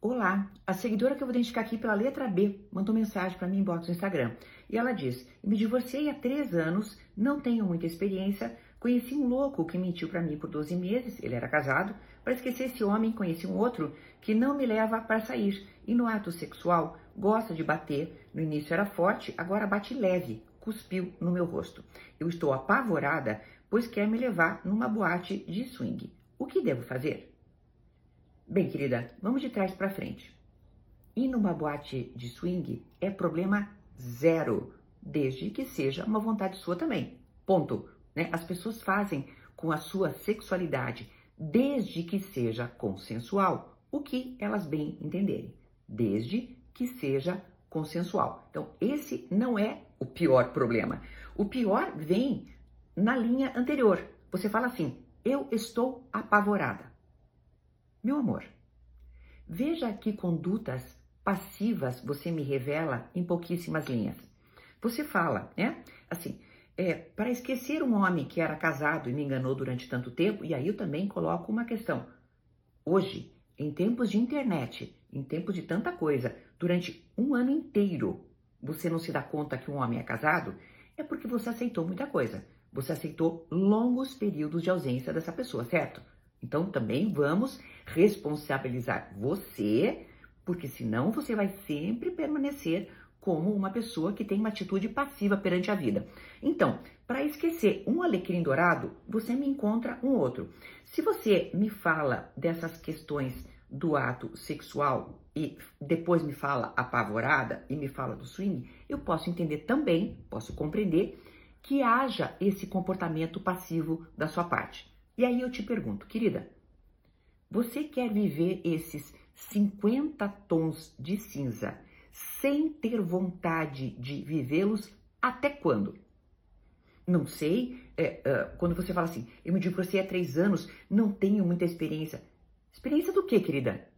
Olá, a seguidora que eu vou identificar aqui pela letra B mandou mensagem para mim em box no Instagram. E ela diz: Me divorciei há três anos, não tenho muita experiência. Conheci um louco que mentiu para mim por 12 meses, ele era casado. Para esquecer esse homem, conheci um outro que não me leva para sair. E no ato sexual, gosta de bater. No início era forte, agora bate leve. Cuspiu no meu rosto. Eu estou apavorada, pois quer me levar numa boate de swing. O que devo fazer? Bem, querida, vamos de trás para frente. Ir numa boate de swing é problema zero, desde que seja uma vontade sua também. Ponto. Né? As pessoas fazem com a sua sexualidade, desde que seja consensual, o que elas bem entenderem, desde que seja consensual. Então, esse não é o pior problema. O pior vem na linha anterior. Você fala assim: eu estou apavorada. Meu amor, veja que condutas passivas você me revela em pouquíssimas linhas. Você fala, né? Assim, é, para esquecer um homem que era casado e me enganou durante tanto tempo, e aí eu também coloco uma questão. Hoje, em tempos de internet, em tempos de tanta coisa, durante um ano inteiro, você não se dá conta que um homem é casado, é porque você aceitou muita coisa. Você aceitou longos períodos de ausência dessa pessoa, certo? Então também vamos responsabilizar você, porque senão você vai sempre permanecer como uma pessoa que tem uma atitude passiva perante a vida. Então, para esquecer um alecrim dourado, você me encontra um outro. Se você me fala dessas questões do ato sexual e depois me fala apavorada e me fala do swing, eu posso entender também, posso compreender que haja esse comportamento passivo da sua parte. E aí eu te pergunto, querida, você quer viver esses 50 tons de cinza sem ter vontade de vivê-los até quando? Não sei, é, é, quando você fala assim, eu me divorciei há três anos, não tenho muita experiência. Experiência do que, querida?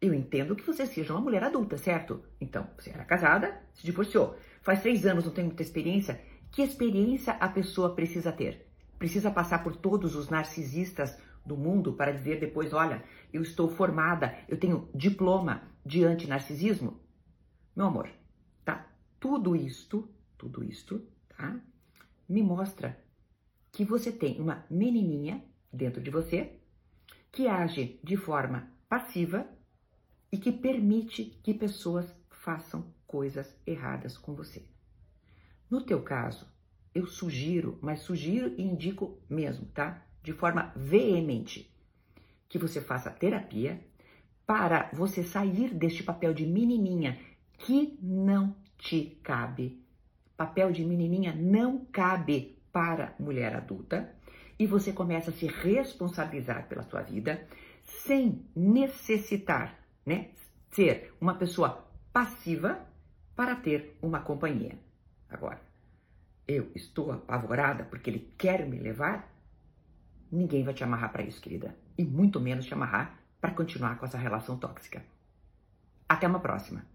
Eu entendo que você seja uma mulher adulta, certo? Então, você era casada, se divorciou. Faz três anos, não tem muita experiência. Que experiência a pessoa precisa ter? Precisa passar por todos os narcisistas do mundo para dizer depois, olha, eu estou formada, eu tenho diploma de antinarcisismo? Meu amor, tá? Tudo isto, tudo isto, tá? Me mostra que você tem uma menininha dentro de você que age de forma passiva e que permite que pessoas façam coisas erradas com você. No teu caso, eu sugiro, mas sugiro e indico mesmo, tá? De forma veemente, que você faça terapia para você sair deste papel de menininha que não te cabe. Papel de menininha não cabe para mulher adulta e você começa a se responsabilizar pela sua vida sem necessitar, né, ser uma pessoa passiva para ter uma companhia. Agora, eu estou apavorada porque ele quer me levar, ninguém vai te amarrar para isso, querida. E muito menos te amarrar para continuar com essa relação tóxica. Até uma próxima.